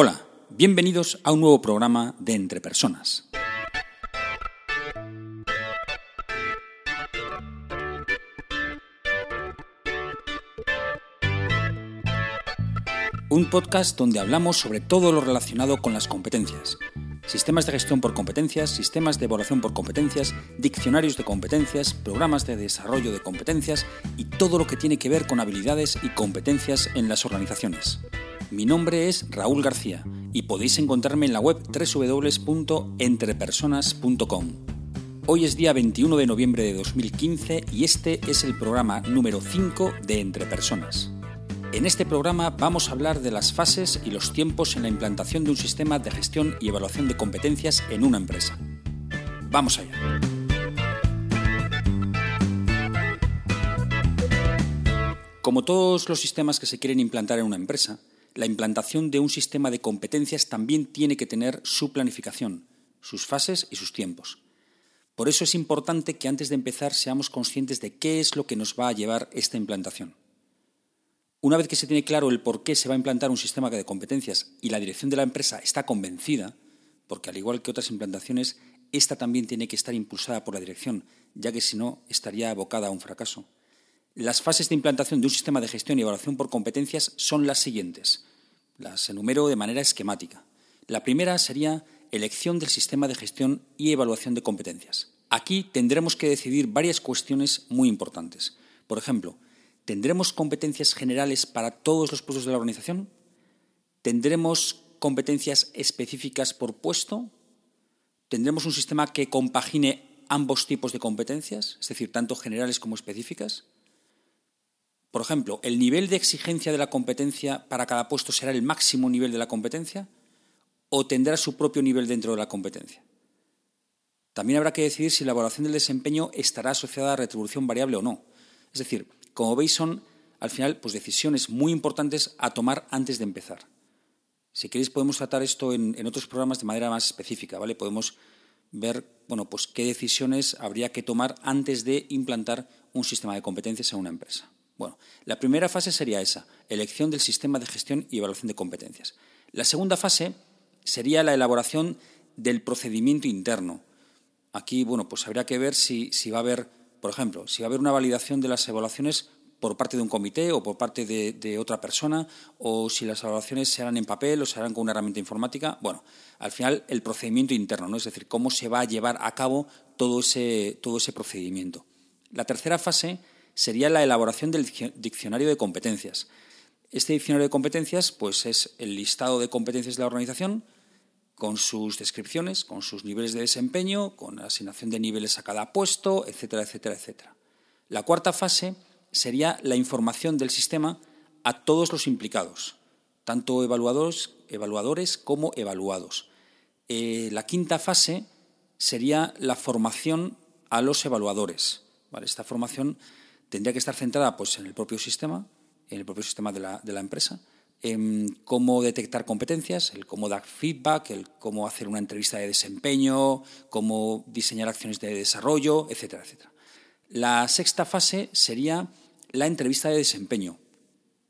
Hola, bienvenidos a un nuevo programa de Entre Personas. Un podcast donde hablamos sobre todo lo relacionado con las competencias. Sistemas de gestión por competencias, sistemas de evaluación por competencias, diccionarios de competencias, programas de desarrollo de competencias y todo lo que tiene que ver con habilidades y competencias en las organizaciones. Mi nombre es Raúl García y podéis encontrarme en la web www.entrepersonas.com. Hoy es día 21 de noviembre de 2015 y este es el programa número 5 de Entre Personas. En este programa vamos a hablar de las fases y los tiempos en la implantación de un sistema de gestión y evaluación de competencias en una empresa. Vamos allá. Como todos los sistemas que se quieren implantar en una empresa, la implantación de un sistema de competencias también tiene que tener su planificación, sus fases y sus tiempos. Por eso es importante que antes de empezar seamos conscientes de qué es lo que nos va a llevar esta implantación. Una vez que se tiene claro el por qué se va a implantar un sistema de competencias y la dirección de la empresa está convencida, porque al igual que otras implantaciones, esta también tiene que estar impulsada por la dirección, ya que si no estaría abocada a un fracaso. Las fases de implantación de un sistema de gestión y evaluación por competencias son las siguientes. Las enumero de manera esquemática. La primera sería elección del sistema de gestión y evaluación de competencias. Aquí tendremos que decidir varias cuestiones muy importantes. Por ejemplo, ¿tendremos competencias generales para todos los puestos de la organización? ¿Tendremos competencias específicas por puesto? ¿Tendremos un sistema que compagine ambos tipos de competencias, es decir, tanto generales como específicas? Por ejemplo, ¿el nivel de exigencia de la competencia para cada puesto será el máximo nivel de la competencia o tendrá su propio nivel dentro de la competencia? También habrá que decidir si la evaluación del desempeño estará asociada a retribución variable o no. Es decir, como veis, son al final pues, decisiones muy importantes a tomar antes de empezar. Si queréis podemos tratar esto en, en, otros programas de manera más específica, ¿vale? Podemos ver bueno, pues, qué decisiones habría que tomar antes de implantar un sistema de competencias en una empresa. Bueno, la primera fase sería esa, elección del sistema de gestión y evaluación de competencias. La segunda fase sería la elaboración del procedimiento interno. Aquí, bueno, pues habría que ver si, va a haber, por ejemplo, si va a haber una validación de las evaluaciones por parte de un comité o por parte de, de, otra persona, o si las evaluaciones se harán en papel o se harán con una herramienta informática. Bueno, al final el procedimiento interno, ¿no? Es decir, cómo se va a llevar a cabo todo ese, todo ese procedimiento. La tercera fase sería la elaboración del diccionario de competencias. Este diccionario de competencias pues, es el listado de competencias de la organización con sus descripciones, con sus niveles de desempeño, con la asignación de niveles a cada puesto, etcétera, etcétera, etcétera. La cuarta fase sería la información del sistema a todos los implicados, tanto evaluadores, evaluadores como evaluados. Eh, la quinta fase sería la formación a los evaluadores. Esta formación tendría que estar centrada pues, en el propio sistema, en el propio sistema de la, de la empresa, en cómo detectar competencias, el cómo dar feedback, el cómo hacer una entrevista de desempeño, cómo diseñar acciones de desarrollo, etcétera, etcétera. La sexta fase sería la entrevista de desempeño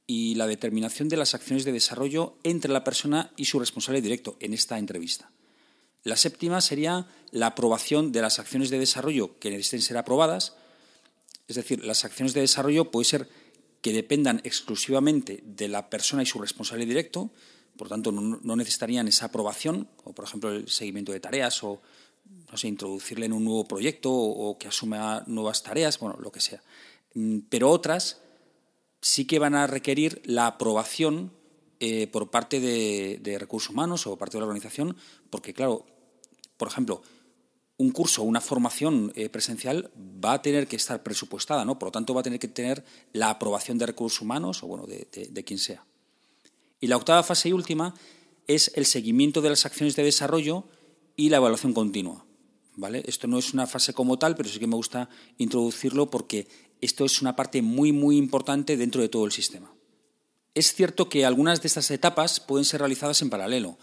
y la determinación de las acciones de desarrollo entre la persona y su responsable directo en esta entrevista. La séptima sería la aprobación de las acciones de desarrollo que necesiten ser aprobadas es decir, las acciones de desarrollo puede ser que dependan exclusivamente de la persona y su responsable directo, por tanto no, necesitarían esa aprobación, como por ejemplo el seguimiento de tareas o no sé, introducirle en un nuevo proyecto o, que asuma nuevas tareas, bueno, lo que sea. Mm, pero otras sí que van a requerir la aprobación eh, por parte de, de recursos humanos o parte de la organización, porque claro, por ejemplo, un curso o una formación eh, presencial va a tener que estar presupuestada, ¿no? Por lo tanto, va a tener que tener la aprobación de recursos humanos o bueno, de, quien sea. Y la octava fase y última es el seguimiento de las acciones de desarrollo y la evaluación continua. ¿Vale? Esto no es una fase como tal, pero sí que me gusta introducirlo porque esto es una parte muy, muy importante dentro de todo el sistema. Es cierto que algunas de estas etapas pueden ser realizadas en paralelo.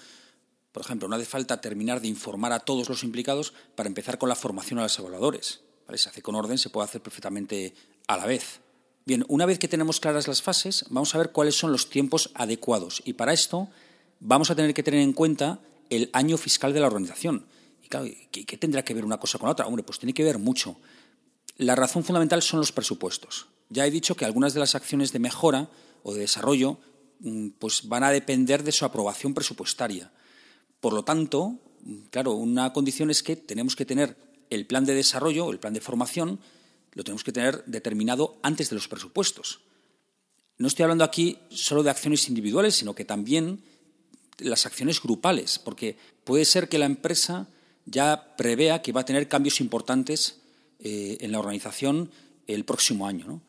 Por ejemplo, no hace falta terminar de informar a todos los implicados para empezar con la formación a los evaluadores. Se hace con orden, se puede hacer perfectamente a la vez. Bien, una vez que tenemos claras las fases, vamos a ver cuáles son los tiempos adecuados. Y para esto vamos a tener que tener en cuenta el año fiscal de la organización. Y claro, ¿qué, tendrá que ver una cosa con la otra? Hombre, pues tiene que ver mucho. La razón fundamental son los presupuestos. Ya he dicho que algunas de las acciones de mejora o de desarrollo mm, pues van a depender de su aprobación presupuestaria. Por lo tanto, claro, una condición es que tenemos que tener el plan de desarrollo, el plan de formación, lo tenemos que tener determinado antes de los presupuestos. No estoy hablando aquí solo de acciones individuales, sino que también las acciones grupales, porque puede ser que la empresa ya prevea que va a tener cambios importantes eh, en la organización el próximo año.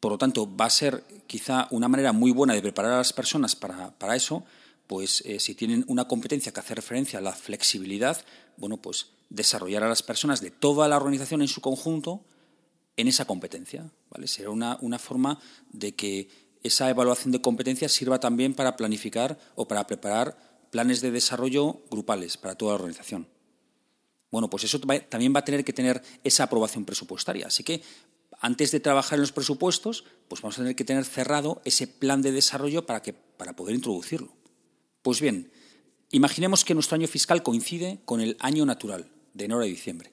Por lo tanto, va a ser quizá una manera muy buena de preparar a las personas para, eso, pues eh, si tienen una competencia que hace referencia a la flexibilidad, bueno, pues desarrollar a las personas de toda la organización en su conjunto en esa competencia. ¿vale? Será una, una forma de que esa evaluación de competencias sirva también para planificar o para preparar planes de desarrollo grupales para toda la organización. Bueno, pues eso también va a tener que tener esa aprobación presupuestaria. Así que antes de trabajar en los presupuestos, pues vamos a tener que tener cerrado ese plan de desarrollo para, que, para poder introducirlo. Pues bien, imaginemos que nuestro año fiscal coincide con el año natural, de enero a diciembre,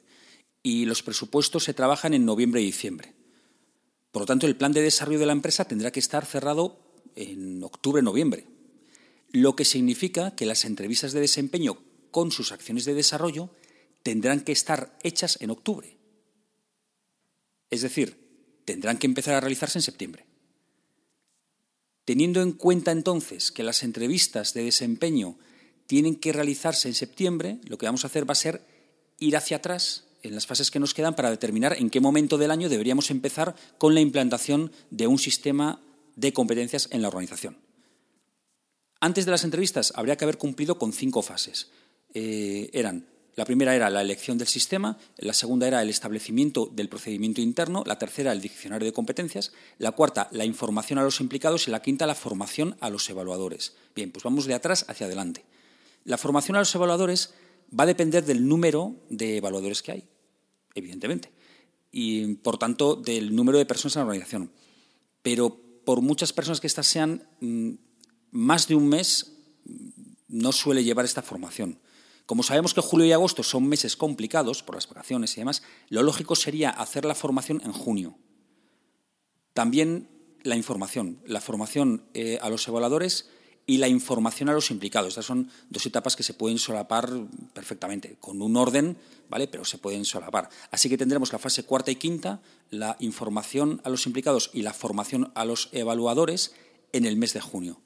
y los presupuestos se trabajan en noviembre y diciembre. Por lo tanto, el plan de desarrollo de la empresa tendrá que estar cerrado en octubre-noviembre, lo que significa que las entrevistas de desempeño con sus acciones de desarrollo tendrán que estar hechas en octubre. Es decir, tendrán que empezar a realizarse en septiembre. Teniendo en cuenta entonces que las entrevistas de desempeño tienen que realizarse en septiembre, lo que vamos a hacer va a ser ir hacia atrás en las fases que nos quedan para determinar en qué momento del año deberíamos empezar con la implantación de un sistema de competencias en la organización. Antes de las entrevistas habría que haber cumplido con cinco fases. Eh, eran la primera era la elección del sistema, la segunda era el establecimiento del procedimiento interno, la tercera el diccionario de competencias, la cuarta la información a los implicados y la quinta la formación a los evaluadores. Bien, pues vamos de atrás hacia adelante. La formación a los evaluadores va a depender del número de evaluadores que hay, evidentemente, y por tanto del número de personas en la organización. Pero por muchas personas que éstas sean, mm, más de un mes no suele llevar esta formación. Como sabemos que julio y agosto son meses complicados por las vacaciones y demás, lo lógico sería hacer la formación en junio. También la información, la formación eh, a los evaluadores y la información a los implicados. Estas son dos etapas que se pueden solapar perfectamente, con un orden, ¿vale? Pero se pueden solapar. Así que tendremos la fase cuarta y quinta, la información a los implicados y la formación a los evaluadores en el mes de junio.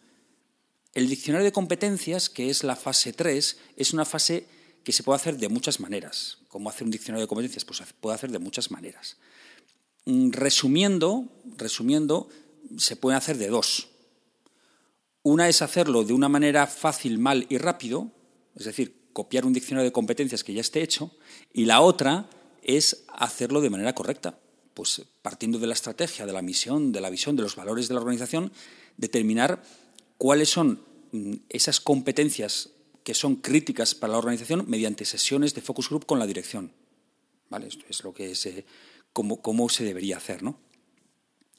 El diccionario de competencias, que es la fase 3, es una fase que se puede hacer de muchas maneras. ¿Cómo hacer un diccionario de competencias? Pues se puede hacer de muchas maneras. Mm, resumiendo, resumiendo, se puede hacer de dos. Una es hacerlo de una manera fácil, mal y rápido, es decir, copiar un diccionario de competencias que ya esté hecho, y la otra es hacerlo de manera correcta, pues partiendo de la estrategia, de la misión, de la visión, de los valores de la organización, determinar cuáles son mm, esas competencias que son críticas para la organización mediante sesiones de focus group con la dirección. ¿Vale? Esto es lo que se, cómo, cómo se debería hacer, ¿no?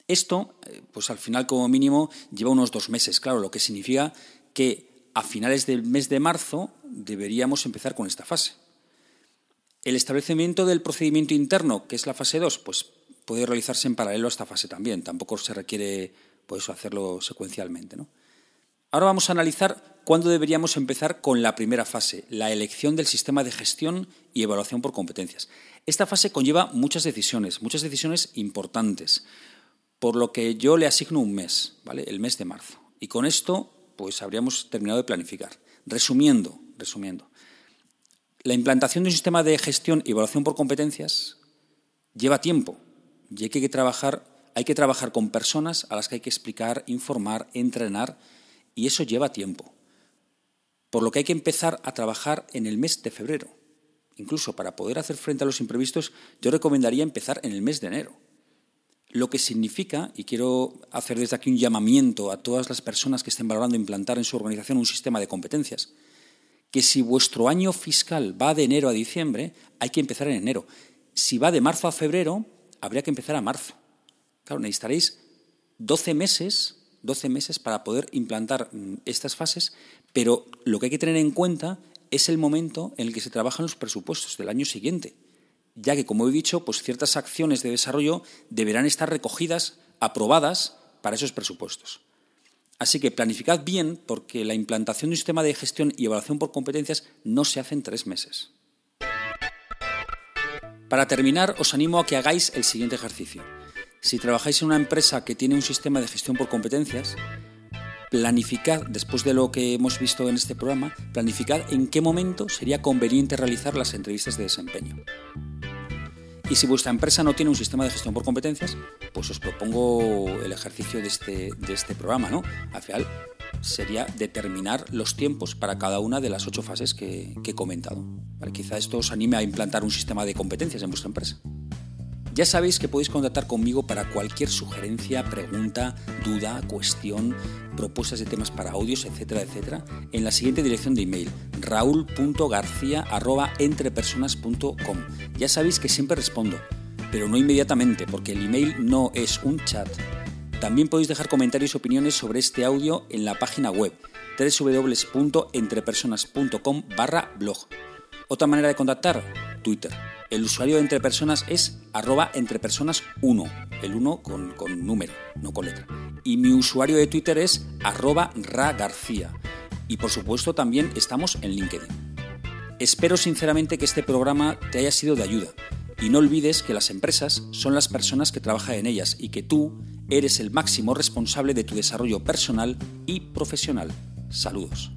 Esto, eh, pues al final como mínimo lleva unos dos meses, claro, lo que significa que a finales del mes de marzo deberíamos empezar con esta fase. El establecimiento del procedimiento interno, que es la fase 2, pues puede realizarse en paralelo a esta fase también, tampoco se requiere pues, hacerlo secuencialmente. Ahora vamos a analizar cuándo deberíamos empezar con la primera fase, la elección del sistema de gestión y evaluación por competencias. Esta fase conlleva muchas decisiones, muchas decisiones importantes por lo que yo le asigno un mes, ¿vale? El mes de marzo. Y con esto, pues habríamos terminado de planificar. Resumiendo, resumiendo, la implantación de un sistema de gestión y evaluación por competencias lleva tiempo y hay que trabajar, hay que trabajar con personas a las que hay que explicar, informar, entrenar y eso lleva tiempo. Por lo que hay que empezar a trabajar en el mes de febrero. Incluso para poder hacer frente a los imprevistos, yo recomendaría empezar en el mes de enero lo que significa, y quiero hacer desde aquí un llamamiento a todas las personas que estén valorando implantar en su organización un sistema de competencias, que si vuestro año fiscal va de enero a diciembre, hay que empezar en enero. Si va de marzo a febrero, habría que empezar a marzo. Claro, necesitaréis 12 meses, 12 meses para poder implantar mm, estas fases, Pero lo que hay que tener en cuenta es el momento en el que se trabajan los presupuestos del año siguiente, ya que, como he dicho, pues ciertas acciones de desarrollo deberán estar recogidas, aprobadas para esos presupuestos. Así que planificad bien porque la implantación de un sistema de gestión y evaluación por competencias no se hace en tres meses. Para terminar, os animo a que hagáis el siguiente ejercicio. Si trabajáis en una empresa que tiene un sistema de gestión por competencias, planificad, después de lo que hemos visto en este programa, planificad en qué momento sería conveniente realizar las entrevistas de desempeño. Y si vuestra empresa no tiene un sistema de gestión por competencias, pues os propongo el ejercicio de este, de este programa, ¿no? Al final sería determinar los tiempos para cada una de las ocho fases que, he comentado. Quizá esto os anime a implantar un sistema de competencias en vuestra empresa. Ya sabéis que podéis contactar conmigo para cualquier sugerencia, pregunta, duda, cuestión, propuestas de temas para audios, etcétera, etcétera, en la siguiente dirección de email, raúl.garcía.entrepersonas.com. Ya sabéis que siempre respondo, pero no inmediatamente, porque el email no es un chat. También podéis dejar comentarios y opiniones sobre este audio en la página web www.entrepersonas.com barra blog. Otra manera de contactar, Twitter el usuario de Entre Personas es arroba entrepersonas1, el 1 con, con, número, no con letra. Y mi usuario de Twitter es arroba ragarcía. Y por supuesto también estamos en LinkedIn. Espero sinceramente que este programa te haya sido de ayuda. Y no olvides que las empresas son las personas que trabajan en ellas y que tú eres el máximo responsable de tu desarrollo personal y profesional. Saludos.